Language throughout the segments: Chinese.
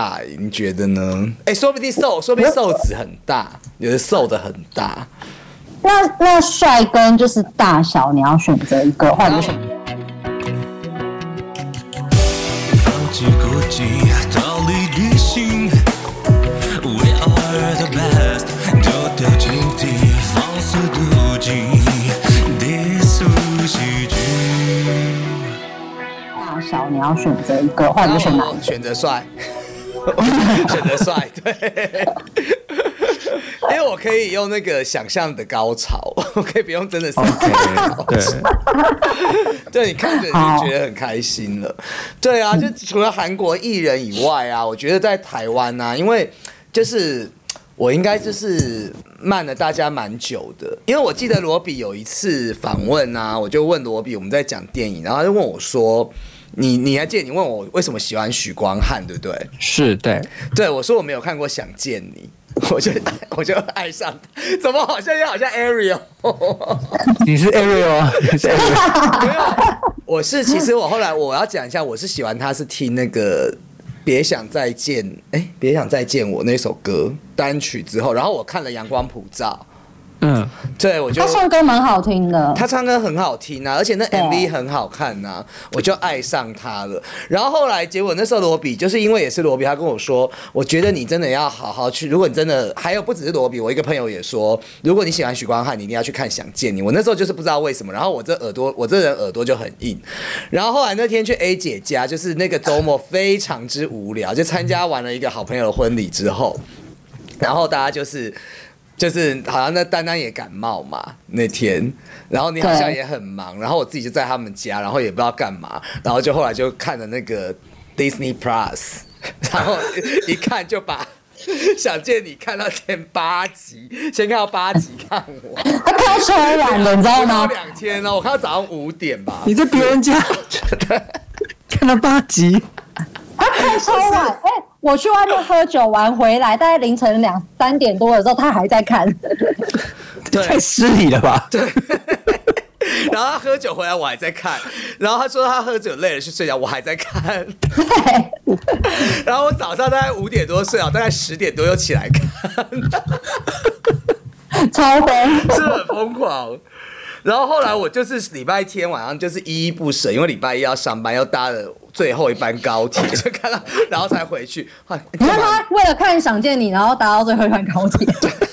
大，你觉得呢？哎，说不定瘦，说不定瘦子很大，有的瘦的很大。那那帅跟就是大小，你要选择一个，或者选。大小你要选择一个，或者选哪？选择帅。选择帅，对，因为我可以用那个想象的高潮，我可以不用真的是对，对你看着就觉得很开心了。对啊，就除了韩国艺人以外啊，我觉得在台湾呢，因为就是我应该就是慢了大家蛮久的，因为我记得罗比有一次访问啊，我就问罗比我们在讲电影，然后就问我说。你你还记得你问我为什么喜欢许光汉，对不对？是对，对我说我没有看过《想见你》，我就我就爱上他，怎么好像又好像 Ariel？你是 Ariel 啊？没有，我是其实我后来我要讲一下，我是喜欢他是听那个《别想再见》哎，《别想再见我》那首歌单曲之后，然后我看了《阳光普照》。嗯，对，我觉得他唱歌蛮好听的，他唱歌很好听啊，而且那 MV 很好看呐，我就爱上他了。然后后来结果那时候罗比就是因为也是罗比，他跟我说，我觉得你真的要好好去，如果你真的还有不只是罗比，我一个朋友也说，如果你喜欢许光汉，你一定要去看《想见你》。我那时候就是不知道为什么，然后我这耳朵，我这人耳朵就很硬。然后后来那天去 A 姐家，就是那个周末非常之无聊，就参加完了一个好朋友的婚礼之后，然后大家就是。就是好像那丹丹也感冒嘛那天，然后你好像也很忙，然后我自己就在他们家，然后也不知道干嘛，然后就后来就看了那个 Disney Plus，然后一看就把想见你看到前八集，先看到八集看我，他看超晚了，你知道吗？两天呢，我看到早上五点吧。你在别人家 看到八集，他看超晚，哎。我去外面喝酒完回来，大概凌晨两三点多的时候，他还在看，太失礼了吧？对。然后他喝酒回来，我还在看。然后他说他喝酒累了去睡觉，我还在看。然后我早上大概五点多睡啊，大概十点多又起来看。超疯，是很疯狂。然后后来我就是礼拜天晚上就是依依不舍，因为礼拜一要上班，又搭了最后一班高铁，就看到，然后才回去。你看他为了看《想见你》，然后搭到最后一班高铁。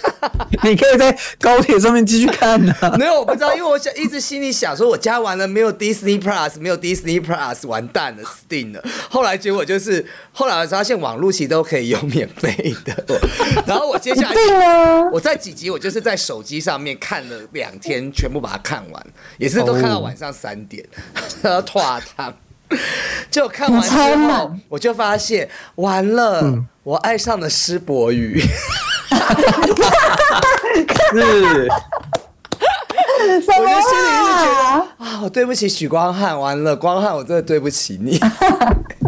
你可以在高铁上面继续看呢。没有，我不知道，因为我想一直心里想说，我加完了没有 Disney Plus，没有 Disney Plus，完蛋了，死定了。后来结果就是，后来发现网络其实都可以用免费的。然后我接下来，我在几集我就是在手机上面看了两天，全部把它看完，也是都看到晚上三点，然后拖堂。就看完之后，我就发现完了，我爱上了施柏宇。是，我就心里是觉得啊，我对不起许光汉，完了，光汉，我真的对不起你。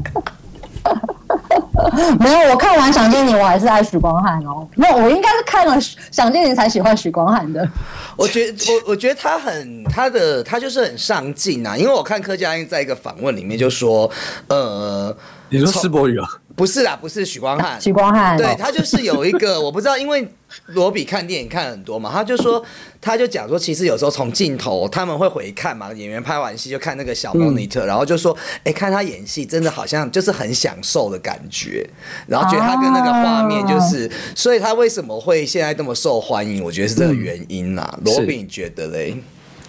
没有，我看完《想见你》，我还是爱许光汉哦。没有，我应该是看了《想见你》才喜欢许光汉的。我觉，我我觉得他很，他的他就是很上进啊。因为我看柯佳音在一个访问里面就说，呃，你说施博宇啊？不是啦，不是许光汉，许光汉，对他就是有一个，我不知道，因为罗比看电影看很多嘛，他就说，他就讲说，其实有时候从镜头他们会回看嘛，演员拍完戏就看那个小 monitor，然后就说，哎，看他演戏真的好像就是很享受的感觉，然后觉得他跟那个画面就是，所以他为什么会现在这么受欢迎？我觉得是这个原因啦。罗比你觉得嘞？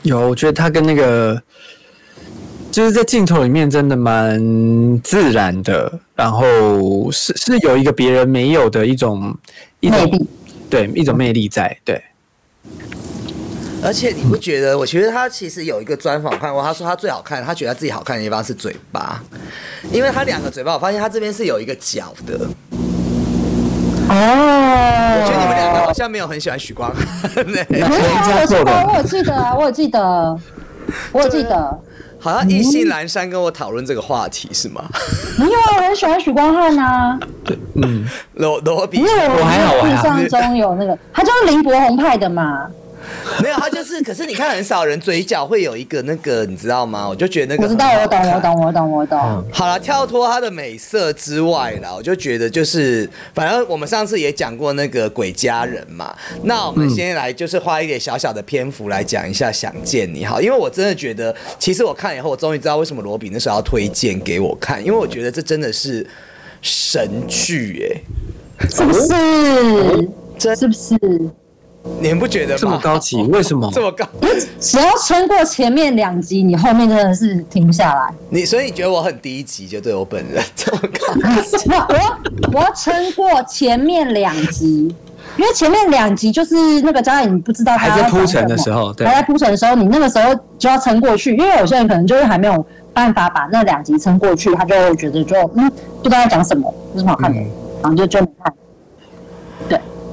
有，我觉得他跟那个。就是在镜头里面真的蛮自然的，然后是是有一个别人没有的一种一种对一种魅力在对。而且你不觉得？我觉得他其实有一个专访看过，他说他最好看，他觉得自己好看的地方是嘴巴，因为他两个嘴巴，我发现他这边是有一个角的。哦，我觉得你们两个好像没有很喜欢许光 汉。没有，我我记得啊，我记得，我有记得。好像意兴阑珊跟我讨论这个话题是吗？没有啊，我很喜欢许光汉呐。对，嗯，罗罗比，因为我还好，我印象中有那个，他就是林柏宏派的嘛。没有，他就是，可是你看很少人嘴角会有一个那个，你知道吗？我就觉得那个我知道，我懂，我。懂，我懂，我懂。好了，跳脱他的美色之外啦，我就觉得就是，反正我们上次也讲过那个鬼家人嘛，那我们先来就是花一点小小的篇幅来讲一下《想见你》好，因为我真的觉得，其实我看以后，我终于知道为什么罗比那时候要推荐给我看，因为我觉得这真的是神剧哎、是不是？真是不是？你们不觉得吗？这么高级，为什么？这么高，只要撑过前面两集，你后面真的是停不下来。你所以你觉得我很低级，就对我本人 这么高。我我要我要撑过前面两集，因为前面两集就是那个张颖，你不知道他还在铺陈的时候对还在铺陈的时候，你那个时候就要撑过去，因为有些人可能就是还没有办法把那两集撑过去，他就觉得就嗯不知道在讲什么，有什么好看的，然后就就没看。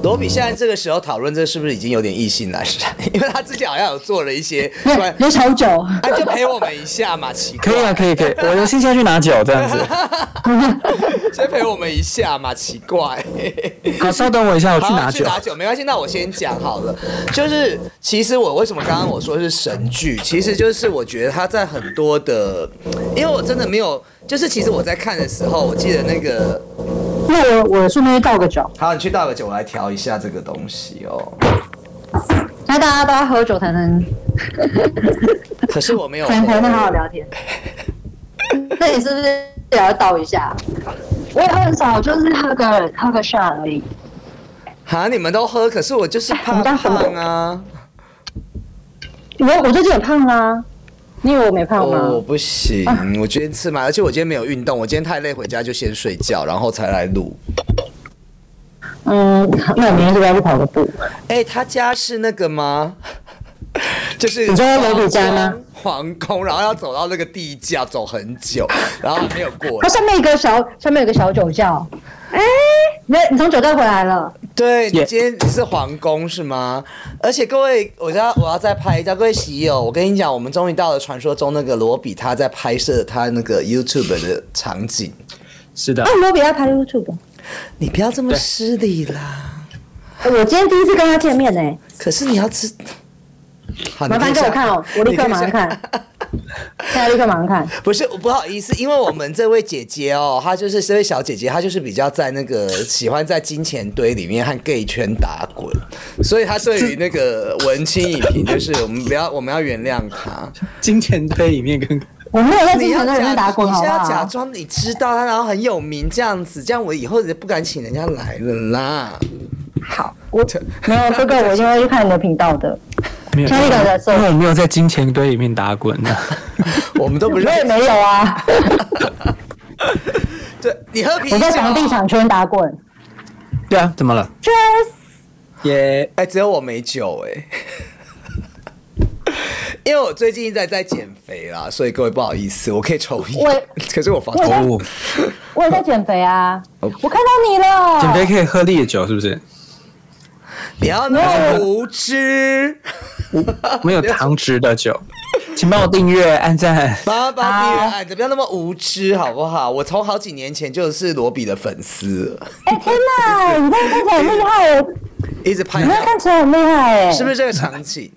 对，罗比现在这个时候讨论这是不是已经有点意兴阑珊？因为他之前好像有做了一些有关，有小酒，啊，就陪我们一下嘛，奇怪，可以啊，可以，可以。我的现在去拿酒这样子。先陪我们一下嘛，奇怪。好，稍等我一下，我去拿酒。去拿酒没关系，那我先讲好了。就是其实我为什么刚刚我说是神剧，其实就是我觉得他在很多的，因为我真的没有，就是其实我在看的时候，我记得那个，那我我顺便去倒个酒，好，你去倒个酒，我来调一下这个东西哦。那大家都要喝酒才能 可是我没有喝，才能好好聊天。那你是不是也要倒一下？我也很少，就是喝个喝个 shot 而已。哈，你们都喝，可是我就是怕胖啊。我我最近也胖啦、你以为我没胖吗？哦我不行，我今天吃嘛，而且我今天没有运动，我今天太累，回家就先睡觉，然后才来录。嗯，那我明天是不是要去跑个步？哎、他家是那个吗？就是你说罗比家吗？皇宫，然后要走到那个地窖，走很久，然后还没有过它。上面一个小，上面有个小酒窖。哎、你你从酒店回来了？对你今天是皇宫是吗？而且各位，我要我要再拍一下，各位喜友，我跟你讲，我们终于到了传说中那个罗比他在拍摄他那个 YouTube 的场景。是的啊，，罗比要拍 YouTube。你不要这么失礼啦！我今天第一次跟他见面呢、可是你要知，好，麻烦给我看哦，我立刻马上。看。现在立刻马上看。不是，不好意思，因为我们这位姐姐哦，她就是这位小姐姐，她就是比较在那个喜欢在金钱堆里面和 gay 圈打滚，所以她对于那个文青影评，就是我们不要，我们要原谅她。金钱堆里面跟 我没有在金钱堆里面打，滚，好不你是要假？装你知道她，然后很有名这样子，这样我以后也不敢请人家来了啦。好，我没有这个，我一定会去看你的频道的。没有，因为我没有在金钱堆里面打滚的。我们都不我认识。也没有啊，对你喝啤酒，我在房地产圈打滚。对啊，怎么了？Cheers！耶，哎、只有我没酒哎、因为我最近在在减肥啦，所以各位不好意思，我可以抽烟我，可是我房我也在哦，我也在减肥啊，哦我看到你了。减肥可以喝烈酒是不是？不要那么无知，没有糖汁的酒，请帮我订阅、按赞。帮帮订阅按的，不要那么无知好不好？我从好几年前就是罗比的粉丝了，哎、天哪，你这样看起来很厉害哦，一直拍你这样看起来很厉害，哎，是不是这个场景？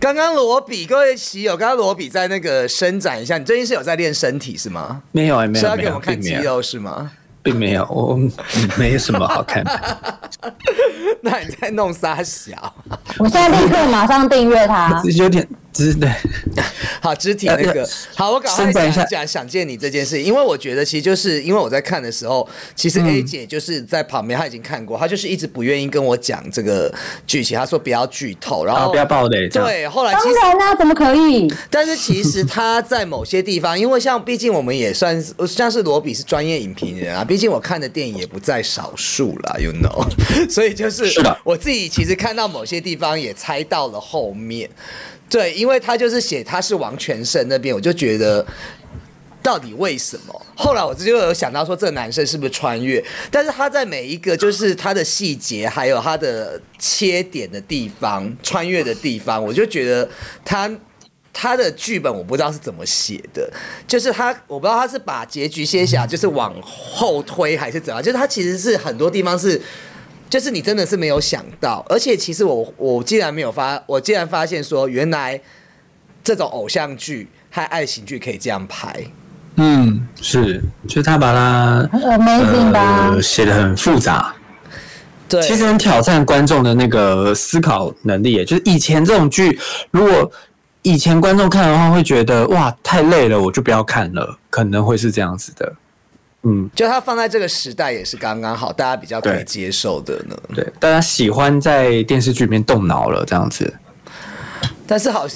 刚刚罗比，各位喜友，刚刚罗比在那个伸展一下，你最近是有在练身体是吗？没有哎，没有没有，是要给我们看肌肉是吗？并没有，我嗯没什么好看的。那你在弄啥小？我现在立刻马上订阅他。有点，好，肢体那个。呃，好，我赶快讲讲想见你这件事，因为我觉得其实就是因为我在看的时候，其实 A 姐就是在旁边，她已经看过，她就是一直不愿意跟我讲这个剧情，她说不要剧透，然后好不要爆雷对，后来其实当然啦、怎么可以？但是其实她在某些地方，因为像毕竟我们也算是像是罗比是专业影评人啊，毕竟我看的电影也不在少数啦 y o u know，所以就是是的。我自己其实看到某些地方也猜到了后面，对，因为他就是写他是王全胜那边，我就觉得。到底为什么？后来我就有想到说，这个男生是不是穿越？但是他在每一个就是他的细节，还有他的切点的地方，穿越的地方，我就觉得他他的剧本我不知道是怎么写的，就是他我不知道他是把结局先写，就是往后推还是怎样，就是他其实是很多地方是就是你真的是没有想到，而且其实我我竟然没有发，我竟然发现说，原来这种偶像剧和爱情剧可以这样拍。嗯，是，就是他把它很 amazing 吧？呃写的很复杂，对，其实很挑战观众的那个思考能力。就是以前这种剧，如果以前观众看的话，会觉得哇太累了，我就不要看了，可能会是这样子的。嗯，就它放在这个时代也是刚刚好，大家比较可以接受的呢。对，大家喜欢在电视剧里面动脑了，这样子。但是好，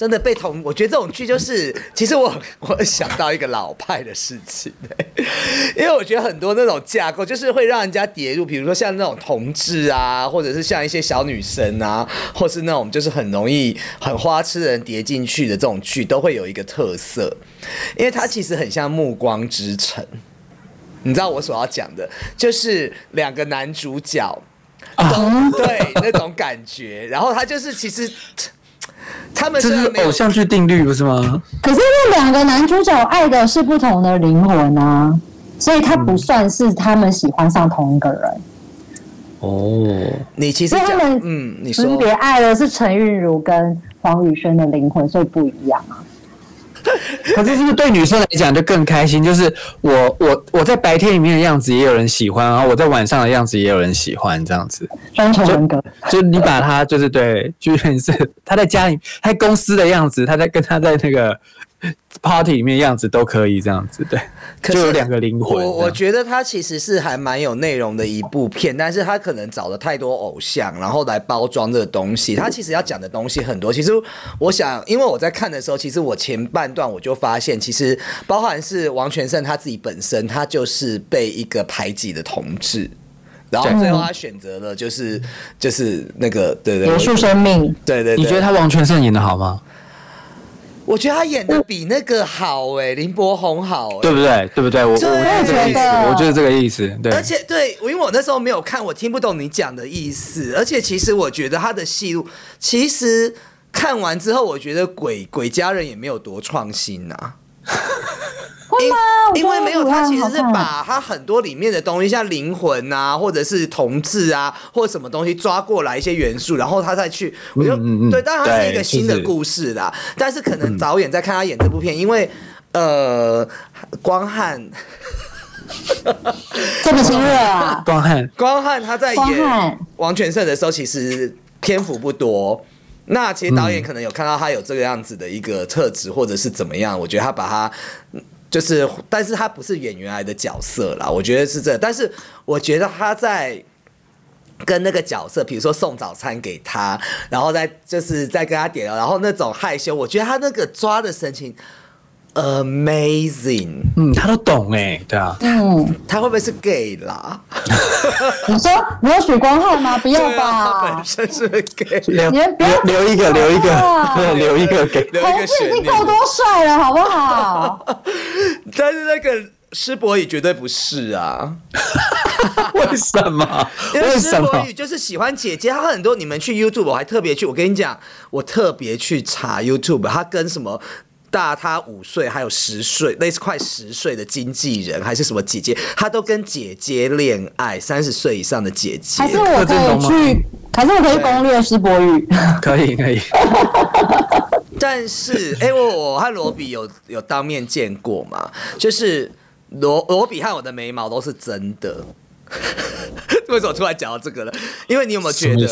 真的被同，我觉得这种剧就是，其实我 我想到一个老派的事情、因为我觉得很多那种架构就是会让人家跌入，比如说像那种同志啊，或者是像一些小女生啊，或是那种就是很容易很花痴的人跌进去的这种剧，都会有一个特色，因为它其实很像《暮光之城》。你知道我所要讲的，就是两个男主角都、对那种感觉，然后他就是其实他们这是偶像剧定律不是吗？可是那两个男主角爱的是不同的灵魂啊，所以他不算是他们喜欢上同一个人。哦，你其实他们嗯，你说分别爱的是陈韵如跟黄宇轩的灵魂，所以不一样啊。可是是不是对女生来讲就更开心？就是我我我在白天里面的样子也有人喜欢，然后我在晚上的样子也有人喜欢，这样子。双重人格，就你把他就是对，就是他在家里，他在公司的样子，他在跟他在那个 party 里面样子都可以这样子，对，可就是有两个灵魂。我我觉得它其实是还蛮有内容的一部片，但是他可能找了太多偶像，然后来包装这个东西。他其实要讲的东西很多。其实我想，因为我在看的时候，其实我前半段我就发现，其实包含是王全胜他自己本身，他就是被一个排挤的同志。然后最后他选择了就是就是那个对对结束生命。对对对，你觉得他王全胜演的好吗？我觉得他演的比那个好哎、林柏宏好哎、对不对？对不对？我我对就是这个意思，我就是这个意思。对，而且对，因为我那时候没有看，我听不懂你讲的意思。而且其实我觉得他的戏路，其实看完之后，我觉得鬼鬼家人也没有多创新呐、会 因为没有他其实是把他很多里面的东西，像灵魂啊，或者是同志啊，或者什么东西抓过来一些元素，然后他再去，我就、嗯嗯嗯对，当然它是一个新的故事啦。但是可能导演在看他演这部片，因为呃，光汉。这么亲热啊！光汉光汉他在演王全胜的时候，其实篇幅不多。那其实导演可能有看到他有这个样子的一个特质，或者是怎么样，我觉得他把他嗯就是，但是他不是演员来的角色啦，我觉得是这。但是我觉得他在跟那个角色，比如说送早餐给他，然后再就是再跟他点了，然后那种害羞，我觉得他那个抓的神情 amazing。嗯，他都懂哎，对啊，嗯，他会不会是 gay 啦？你说你有许光汉吗？不要对啊，他吧本，身是 gay。留你们不要留留一个，留一哇个，对，留一个 给。留一同志个悬念已经够多帅了，好不好？但是那个施柏宇绝对不是啊，为什么？因为为什么施柏宇？就是喜欢姐姐，他很多你们去 YouTube，我还特别去，我跟你讲，我特别去查 YouTube，他跟什么。大他五岁，还有十岁，类似快十岁的经纪人，还是什么姐姐，他都跟姐姐恋爱，三十岁以上的姐姐还。是我可以去，还是我可以攻略施柏宇？可以可以，但是，哎、我我和罗比有有当面见过嘛？就是罗罗比和我的眉毛都是真的。为什么突然讲到这个了？因为你有没有觉得？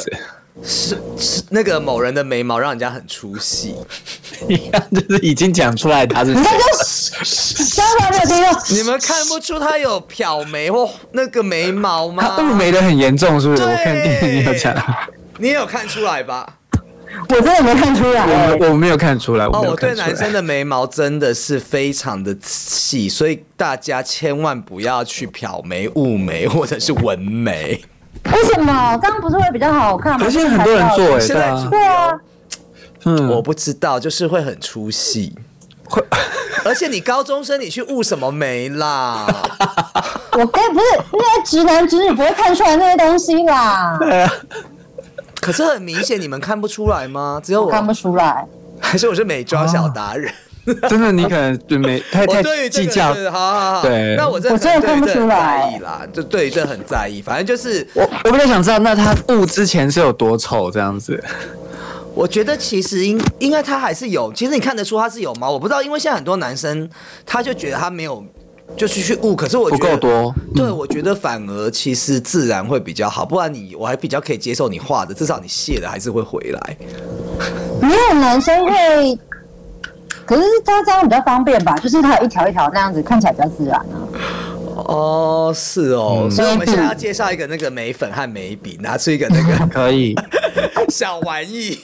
是是那个某人的眉毛让人家很出戏？你看，就是已经讲出来他是你看谁。这相反没有听到，你们看不出他有漂眉或那个眉毛吗？他雾眉的很严重，是不是？对我看电影有讲，你也有看出来吧？我真的没看出来、我我没有看出来。哦，我对男生的眉毛真的是非常的细，所以大家千万不要去漂眉、雾眉或者是纹眉。为什么这样不是会比较好看吗？可是现在很多人做哎，现在对啊，对啊，嗯，我不知道，就是会很出戏。会 而且你高中生，你去雾什么眉啦？我跟不是那些直男直女不会看出来那些东西啦，可是很明显，你们看不出来吗？只有我，我看不出来。还是我是美妆小达人？真的，你可能对没 太太计较。好好好，对那我真的我真的看不对这很出来在意啦，就对于这很在意。反正就是，我我比较想知道，那他雾之前是有多丑这样子？我觉得其实应应该他还是有，其实你看得出他是有毛。我不知道，因为现在很多男生他就觉得他没有，就是去悟。可是我不觉得不够多。对，我觉得反而其实自然会比较好，不然你我还比较可以接受你画的，至少你卸了还是会回来。没有男生会，可是它这样比较方便吧？就是它有一条一条那样子，看起来比较自然啊。哦，是哦，嗯所以我们现在要介绍一个那个眉粉和眉笔，拿出一个那个可以，小玩意。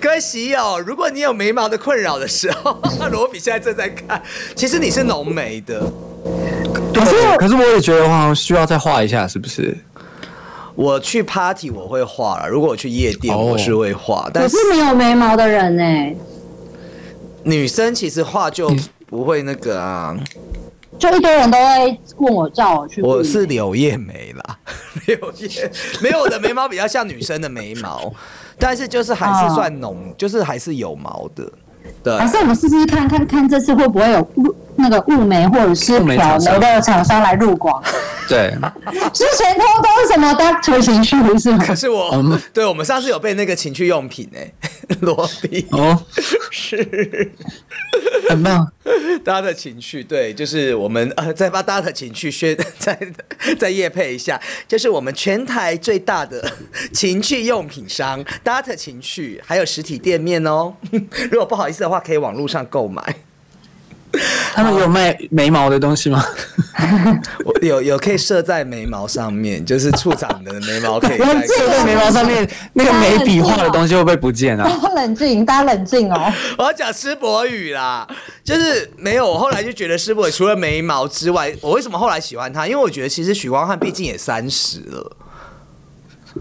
各位喜友，如果你有眉毛的困扰的时候，罗比现在正在看，其实你是浓眉的。可是可是我也觉得我好像需要再画一下，是不是？我去 party 我会画了，如果我去夜店哦我是会画，我但是是没有眉毛的人呢、女生其实画就不会那个啊。就一堆人都会问我叫我去。我是柳叶眉啦，柳叶没有我的眉毛比较像女生的眉毛，但是就是还是算浓，就是还是有毛的。对还，是我们试试看看看这次会不会有雾那个物美或者是雾眉的厂商来入广？对，之前通都是什么 Doctor 情绪是吗？可是我，嗯对我们上次有被那个情趣用品哎、罗比哦，是很棒。大家的情趣，对，就是我们呃再把大家的情趣宣 再再夜配一下，就是我们全台最大的情趣用品商 Data 情趣，还有实体店面哦。如果不好意思的话，可以网络上购买。他们有卖眉毛的东西吗？我有有可以设在眉毛上面，就是处长的眉毛可以在冷静就在眉毛上面那个眉笔画的东西会不会不见啊？大家冷静，大家冷静哦。我要讲施柏宇啦，就是没有。我后来就觉得施柏宇除了眉毛之外，我为什么后来喜欢他？因为我觉得其实许光汉毕竟也三十了，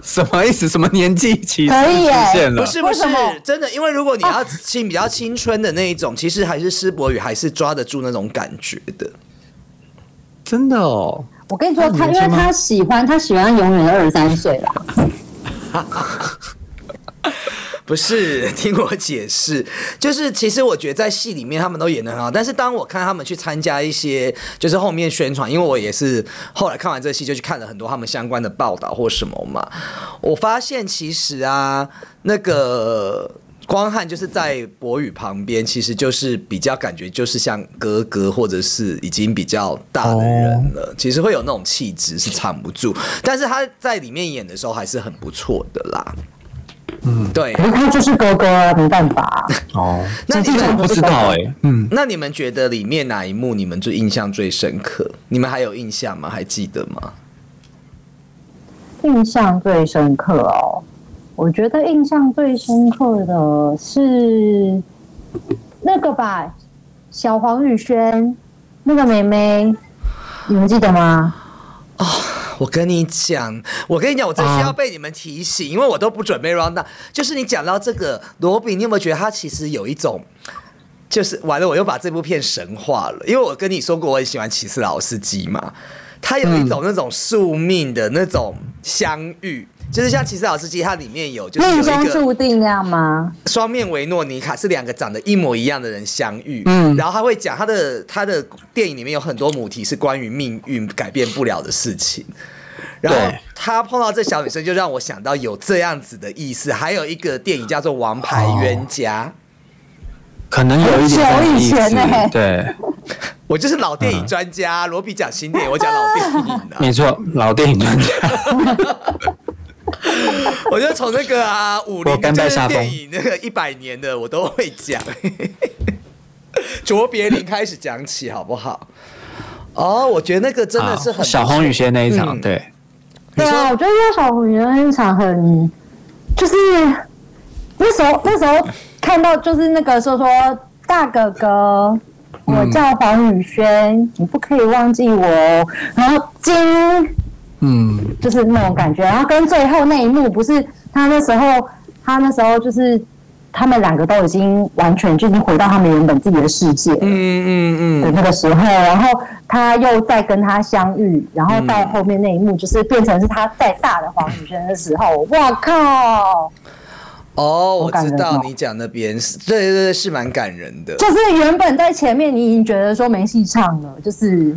什么意思？什么年纪歧视可以耶出现了？不是不是真的，因为如果你要青比较青春的那一种，其实还是施博宇还是抓得住那种感觉的。真的哦。我跟你说，他因为他喜欢，他喜欢永远二十三岁啦。不是，听我解释，就是其实我觉得在戏里面他们都演的很好，但是当我看他们去参加一些就是后面宣传，因为我也是后来看完这个戏就去看了很多他们相关的报道或什么嘛，我发现其实啊，那个光汉就是在博宇旁边，其实就是比较感觉就是像哥哥或者是已经比较大的人了，其实会有那种气质是藏不住，但是他在里面演的时候还是很不错的啦。嗯，对。可是他就是哥哥啊，没办法、哦，那你们不知道哎、嗯，那你们觉得里面哪一幕你们最印象最深刻？你们还有印象吗？还记得吗？印象最深刻哦，我觉得印象最深刻的是那个吧，小黄宇轩那个妹妹，你们记得吗？我跟你讲，我跟你讲，我真是要被你们提醒，因为我都不准备 round down。就是你讲到这个罗比，你有没有觉得他其实有一种，就是完了，我又把这部片神化了？因为我跟你说过，我很喜欢骑士老司机嘛，他有一种那种宿命的那种相遇，就是像骑士老司机，它里面有就是有命中一个注定那样吗？双面维诺尼卡是两个长得一模一样的人相遇，嗯然后他会讲他的他的电影里面有很多母题是关于命运改变不了的事情，然后对他碰到这小女生就让我想到有这样子的意思。还有一个电影叫做《王牌冤家》可能有一点这样意很久以前思欸对，我就是老电影专家，罗比讲新电影，我讲老电影啊。没错，老电影专家。我就从那个啊五零我甘就是拜下风电影那个一百年的我都会讲，卓别林开始讲起好不好？哦，我觉得那个真的是很小红雨轩那一场，嗯。对，对啊，我觉得小红宇那一场很，就是那时候那时候看到就是那个说说大哥哥，我叫黄宇轩，你不可以忘记我。哦，然后金嗯，就是那种感觉，然后跟最后那一幕不是他那时候他那时候就是他们两个都已经完全就已经回到他们原本自己的世界嗯。嗯嗯的嗯，那个时候，然后他又再跟他相遇，然后到后面那一幕就是变成是他再大的黄宇轩的时候，哇靠！哦，我知道你讲那边是，对对对，是蛮感人的。就是原本在前面你已经觉得说没戏唱了，就是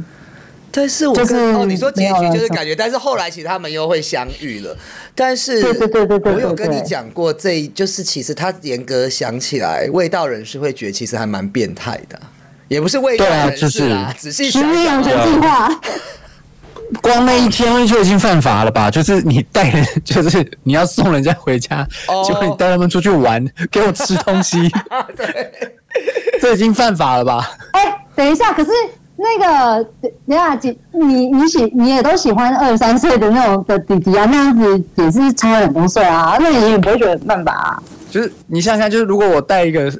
但是我跟、就是哦，你说结局就是感觉，但是后来其实他们又会相遇了。但是，对对对对对我有跟你对对讲过这，就是其实他严格想起来，味道人士会觉得其实还蛮变态的，也不是味道对啊人士啦，仔细十想想日养成啊，计划，光那一天就已经犯法了吧？就是你带人，就是你要送人家回家，哦结果你带他们出去玩，给我吃东西，这已经犯法了吧？哎、等一下，可是那个等一下姐，你你喜你也都喜欢二十三岁的那种的弟弟啊，那样子也是差很多岁啊，那你也不会觉得慢吧啊？就是你想想看，就是如果我带一个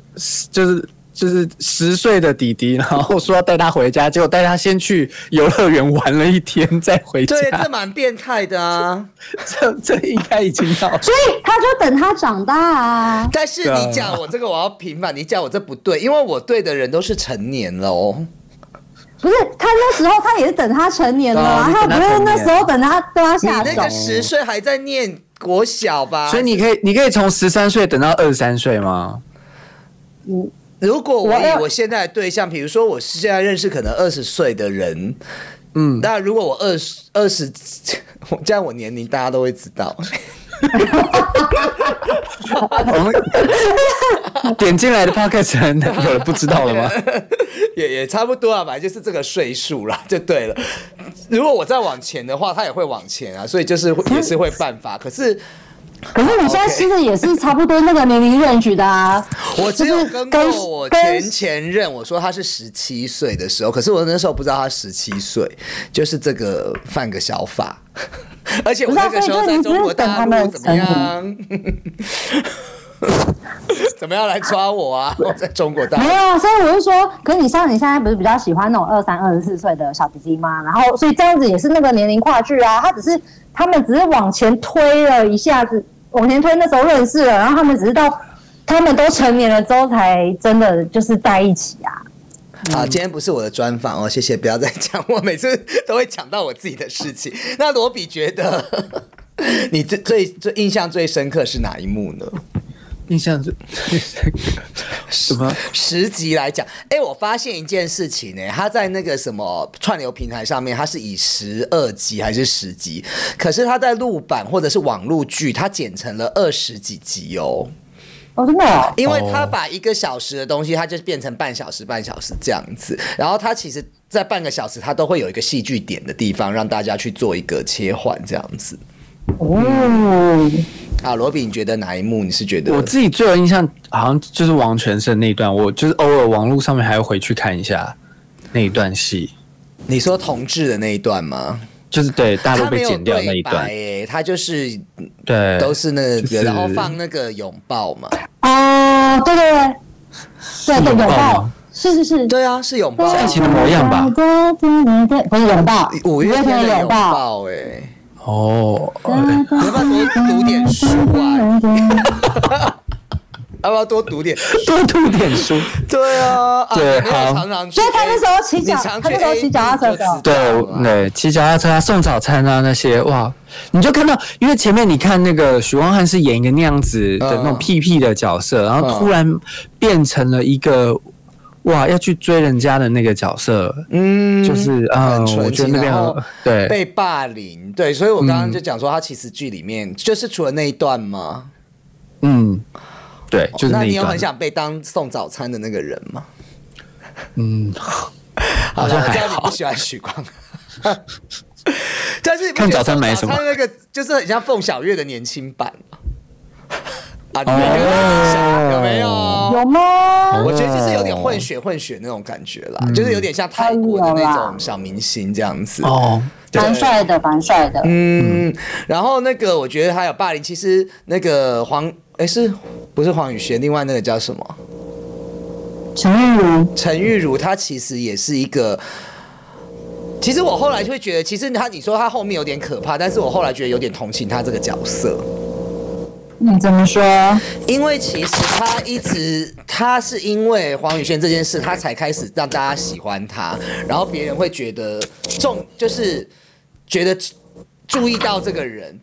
就是就是十岁的弟弟，然后说要带他回家，结果带他先去游乐园玩了一天，再回家，对，这蛮变态的啊。这这应该已经到所以他就等他长大啊。但是你讲我这个我要平反，你讲我这不对，因为我对的人都是成年了哦。不是他那时候他也是等他成年了啊，他不是那时候等他对他你下手那个。十岁还在念国小吧？所以你可以，你可以从十三岁等到二十三岁吗？如果我以我现在的对象，比如说我现在认识可能二十岁的人，嗯，那如果我二十二十，我这样我年龄大家都会知道。我们点进来的 podcast 人有人不知道了吗？也也差不多啊，反正就是这个岁数啦，就对了。如果我再往前的话，他也会往前啊，所以就是也是会办法。可是可是你现在吃的也是差不多那个年龄 range 的啊。我只有跟跟过我跟前前任，我说他是十七岁的时候，可是我那时候不知道他十七岁，就是这个犯个小法。而且我那个时候在中国大陆怎么样？怎么样来抓我啊？我在中国大陆没。有啊，所以我就说，可是你像你现在不是比较喜欢那种二三、二十四岁的小弟弟吗？然后，所以这样子也是那个年龄跨距啊。他只是他们只是往前推了一下子，往前推那时候认识了，然后他们只是到他们都成年了之后才真的就是在一起啊。好，今天不是我的专访哦，谢谢，不要再讲，我每次都会讲到我自己的事情。那罗比觉得 你最最最印象最深刻是哪一幕呢？印象最 什么？十集来讲，哎，我发现一件事情呢，他在那个什么串流平台上面，他是以十二集还是十集，可是他在录版或者是网络剧，他剪成了二十几集哦。哦，真的、哦，因为他把一个小时的东西，他就变成半小时、半小时这样子。然后他其实，在半个小时，他都会有一个戏剧点的地方，让大家去做一个切换这样子。哦，啊，罗比，你觉得哪一幕你是觉得？我自己最有印象好像就是王全胜那一段，我就是偶尔网络上面还要回去看一下那一段戏，你说同志的那一段吗？就是对大家被剪掉那一段，哎，他就是对，都是那个，就是然后放那个拥抱嘛。哦，对对对，对对拥抱是是是，对啊，是拥抱啊。在一起的模样吧对对对对，不是拥抱，五月天的拥。抱，哎，哦，你要不要多读点书啊？要不要多读点？多读点书。对啊，啊对好所以他那时候骑脚他那时候骑脚踏车的对对，骑脚踏车啊，送早餐啊那些，哇，你就看到，因为前面你看那个许光汉是演一个那样子的那种嗯屁屁的角色，然后嗯突然变成了一个哇要去追人家的那个角色，嗯，就是啊、我觉得那边对被霸凌，对，所以我刚刚就讲说，他其实剧里面就是除了那一段吗？嗯，对，就是那你有很，想被当送早餐的那个人吗？嗯，好好像了，我知道你不，喜欢许光。但是看早餐买什么他那个就是很像凤小岳的年轻版吗？有没有？有吗？我觉得就是有点混血混血那种感觉啦，就是有点像泰国的那种小明星这样子。哦，对蛮帅的，蛮帅的。嗯，然后那个我觉得还有霸凌，其实那个黄哎是不是黄宇轩？另外那个叫什么？陈玉如，陈玉如，她其实也是一个。其实我后来就会觉得，其实他你说他后面有点可怕，但是我后来觉得有点同情他这个角色，你怎么说？因为其实他一直他是因为黄宇轩这件事，他才开始让大家喜欢他，然后别人会觉得重就是觉得注意到这个人，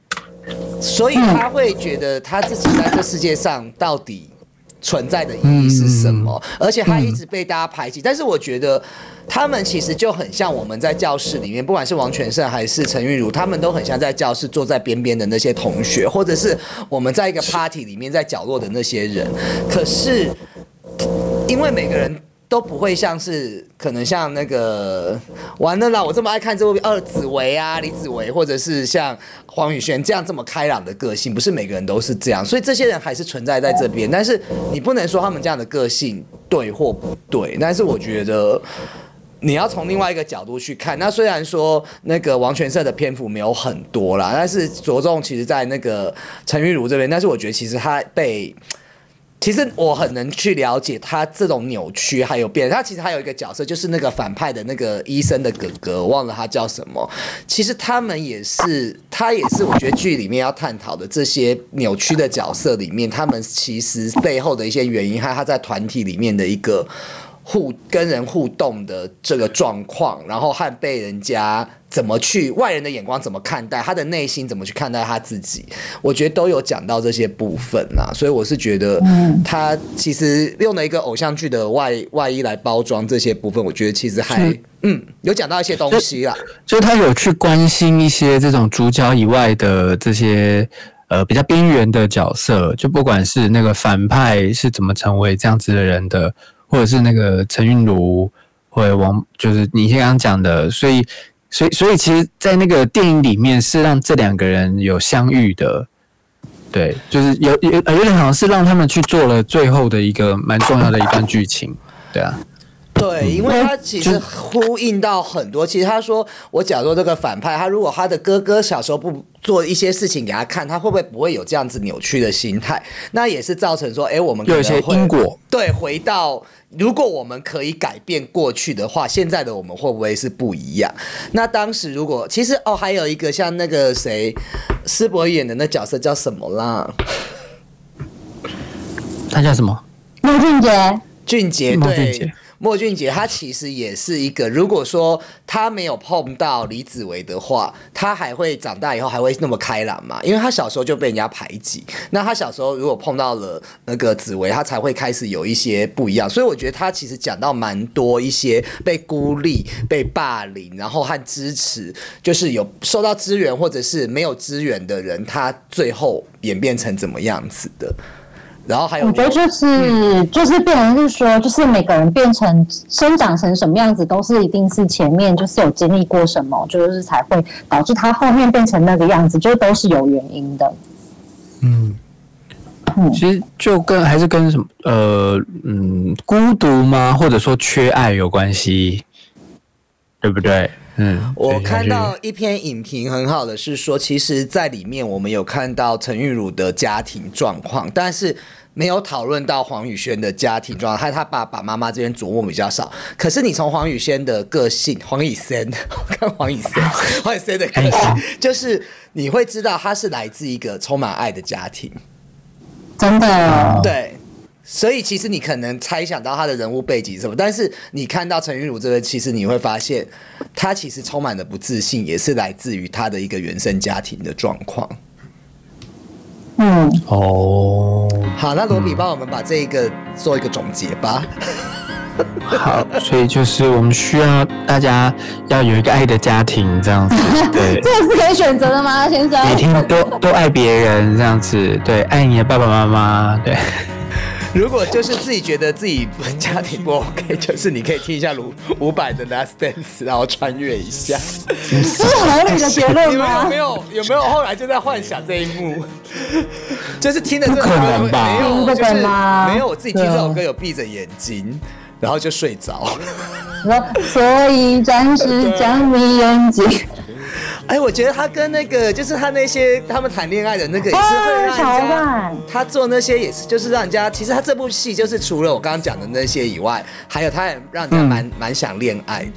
所以他会觉得他自己在这世界上到底存在的意义是什么，而且他一直被大家排挤。但是我觉得他们其实就很像我们在教室里面，不管是王全胜还是陈韵如，他们都很像在教室坐在边边的那些同学，或者是我们在一个 party 里面在角落的那些人。可是因为每个人。都不会像是可能像那个完了啦，我这么爱看这部二紫薇啊、李紫薇，或者是像黄宇轩这样这么开朗的个性，不是每个人都是这样，所以这些人还是存在在这边。但是你不能说他们这样的个性对或不对，但是我觉得你要从另外一个角度去看。那虽然说那个王全社的篇幅没有很多啦，但是着重其实在那个陈玉茹这边，但是我觉得其实他被。其实我很能去了解他这种扭曲还有变，他其实还有一个角色，就是那个反派的那个医生的哥哥，忘了他叫什么。其实他们也是，他也是我觉得剧里面要探讨的这些扭曲的角色里面，他们其实背后的一些原因，还有他在团体里面的一个。互跟人互动的这个状况，然后和被人家怎么去外人的眼光怎么看待，他的内心怎么去看待他自己，我觉得都有讲到这些部分啊。所以我是觉得，他其实用了一个偶像剧的外外衣来包装这些部分，我觉得其实还嗯有讲到一些东西啦。就他有去关心一些这种主角以外的这些呃比较边缘的角色，就不管是那个反派是怎么成为这样子的人的。或者是那个陈韵如，或者王，就是你刚刚讲的，所以，所以，所以，其实，在那个电影里面是让这两个人有相遇的，对，就是有有有点好像是让他们去做了最后的一个蛮重要的一段剧情，对啊。对，因为他其实呼应到很多。其实他说，我假如这个反派，他如果他的哥哥小时候不做一些事情给他看，他会不会不会有这样子扭曲的心态？那也是造成说，哎，我们有一些因果。对，回到如果我们可以改变过去的话，现在的我们会不会是不一样？那当时如果其实哦，还有一个像那个谁，施博演的那角色叫什么啦？他叫什么？孟俊杰。俊杰，对。莫俊杰他其实也是一个，如果说他没有碰到李子维的话，他还会长大以后还会那么开朗嘛？因为他小时候就被人家排挤，那他小时候如果碰到了那个紫薇，他才会开始有一些不一样。所以我觉得他其实讲到蛮多一些被孤立、被霸凌，然后和支持，就是有受到资源或者是没有资源的人，他最后演变成怎么样子的。然后还有，我觉得就是就是变成是说，就是每个人变成生长成什么样子，都是一定是前面就是有经历过什么，就是才会导致他后面变成那个样子，就都是有原因的。嗯，其实就跟还是跟什么呃嗯孤独吗，或者说缺爱有关系，对不对？嗯，我看到一篇影评很好的是说，其实，在里面我们有看到陈玉茹的家庭状况，但是没有讨论到黄宇轩的家庭状况，还有他爸爸妈妈这边琢磨比较少。可是你从黄宇轩的个性，黄以森，看黄宇轩，黄宇轩的个性，就是你会知道他是来自一个充满爱的家庭，真的，对。所以其实你可能猜想到他的人物背景什么，但是你看到陈玉茹这个，其实你会发现，他其实充满了不自信，也是来自于他的一个原生家庭的状况。嗯，哦，好，那罗比帮我们把这一个做一个总结吧。好，所以就是我们需要大家要有一个爱的家庭，这样子。对，这个是可以选择的吗，先生？每天都都爱别人，这样子。对，爱你的爸爸妈妈。对。如果就是自己觉得自己家庭不 OK，就是你可以听一下卢伍佰的《Last Dance》，然后穿越一下。这是合理的结论吗？有没有有没有后来就在幻想这一幕？就是听的这首歌没有，就是没有我自己听这首歌有闭着眼睛，然后就睡着。所以暂时将你眼睛。哎，我觉得他跟那个，就是他那些他们谈恋爱的那个，也是会让人家他做那些也是，就是让人家。其实他这部戏就是除了我刚刚讲的那些以外，还有他也让人家蛮蛮想恋爱的，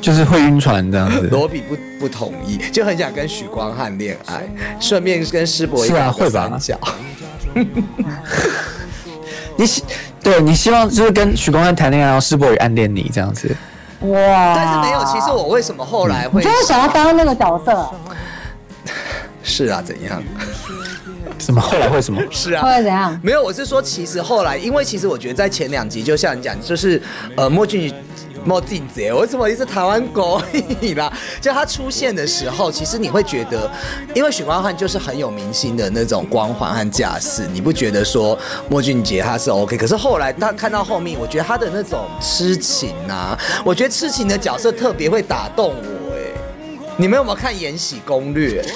就是会晕船这样子。罗比不不同意，就很想跟许光汉恋爱，顺便跟施博一个三角。你希对你希望就是跟许光汉谈恋爱，然后施博宇暗恋你这样子。哇！但是没有，其实我为什么后来会就是想要当那个角色？是啊，怎样？什么后来会什么？是啊，后来怎样？没有，我是说，其实后来，因为其实我觉得在前两集，就像你讲，就是呃，莫俊莫俊杰，为什么一直台湾狗啦？就他出现的时候，其实你会觉得，因为许光汉就是很有明星的那种光环和架势，你不觉得说莫俊杰他是 OK？可是后来他看到后面，我觉得他的那种痴情啊，我觉得痴情的角色特别会打动我。哎，你们有没有看《延禧攻略》？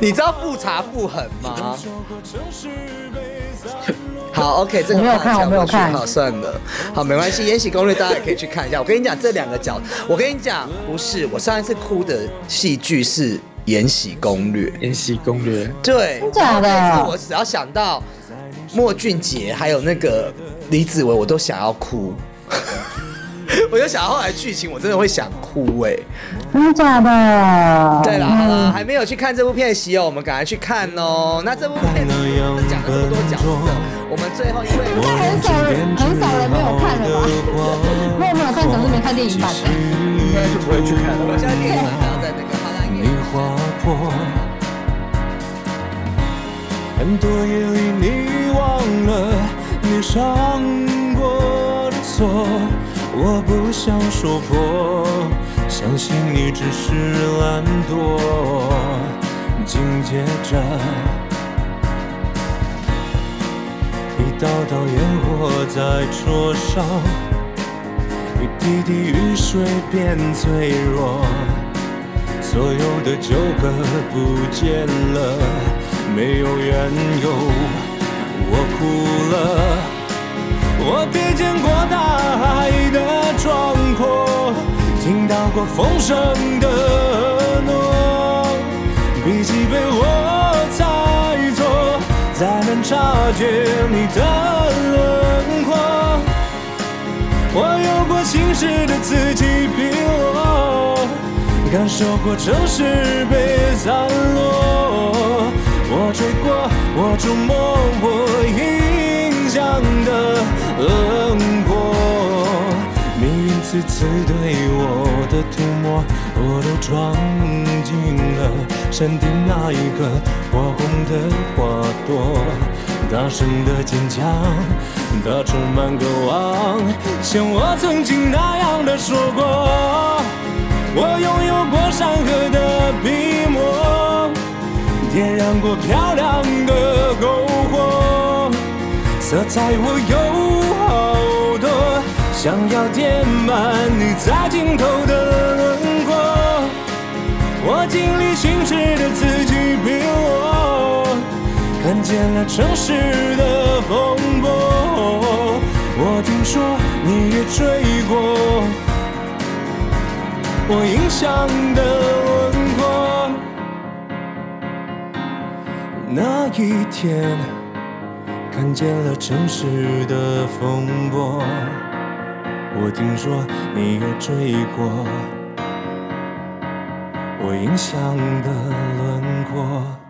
你知道复查复狠吗？好，OK，这个我没有看我没有看好，算了，好，没关系，《延禧攻略》大家也可以去看一下。我跟你讲，这两个角，我跟你讲，不是，我上一次哭的戏剧是《延禧攻略》。《延禧攻略》对，真假的我只要想到莫俊杰还有那个李子维，我都想要哭。我就想后来剧情，我真的会想哭哎、真的假的？对了，好了，还没有去看这部片的喜友，我们赶快去看哦。那这部片讲了这么多角色，我们最后因为应该很少人很少人没有看了吧？如果没有看，总是没看电影版的。应该是不会去看我的。现在电影还要在那个哈拉你演。划破，很多夜里你忘了你伤过的错，我不想说破，相信你只是懒惰，紧接着。一道道烟火在桌上，一滴滴雨水变脆弱。所有的纠葛不见了，没有缘由，我哭了。我瞥见过大海壮阔，听到过风声的诺，笔记被我猜错，才能察觉你的轮廓。我有过心事的此起彼落，感受过城市被散落。我追过，我触摸我影像的轮廓，命运次对我的涂抹，我都装进了山顶那一个火红的花朵。大声的坚强，它充满渴望，像我曾经那样的说过。我拥有过山河的笔墨，点燃过漂亮的篝火，色彩我有好，想要填满你在尽头的轮廓。我经历心事的此起彼落，看见了城市的风波。我听说你也追过我印象的轮廓。那一天，看见了城市的风波。我听说你也追过我印象的轮廓。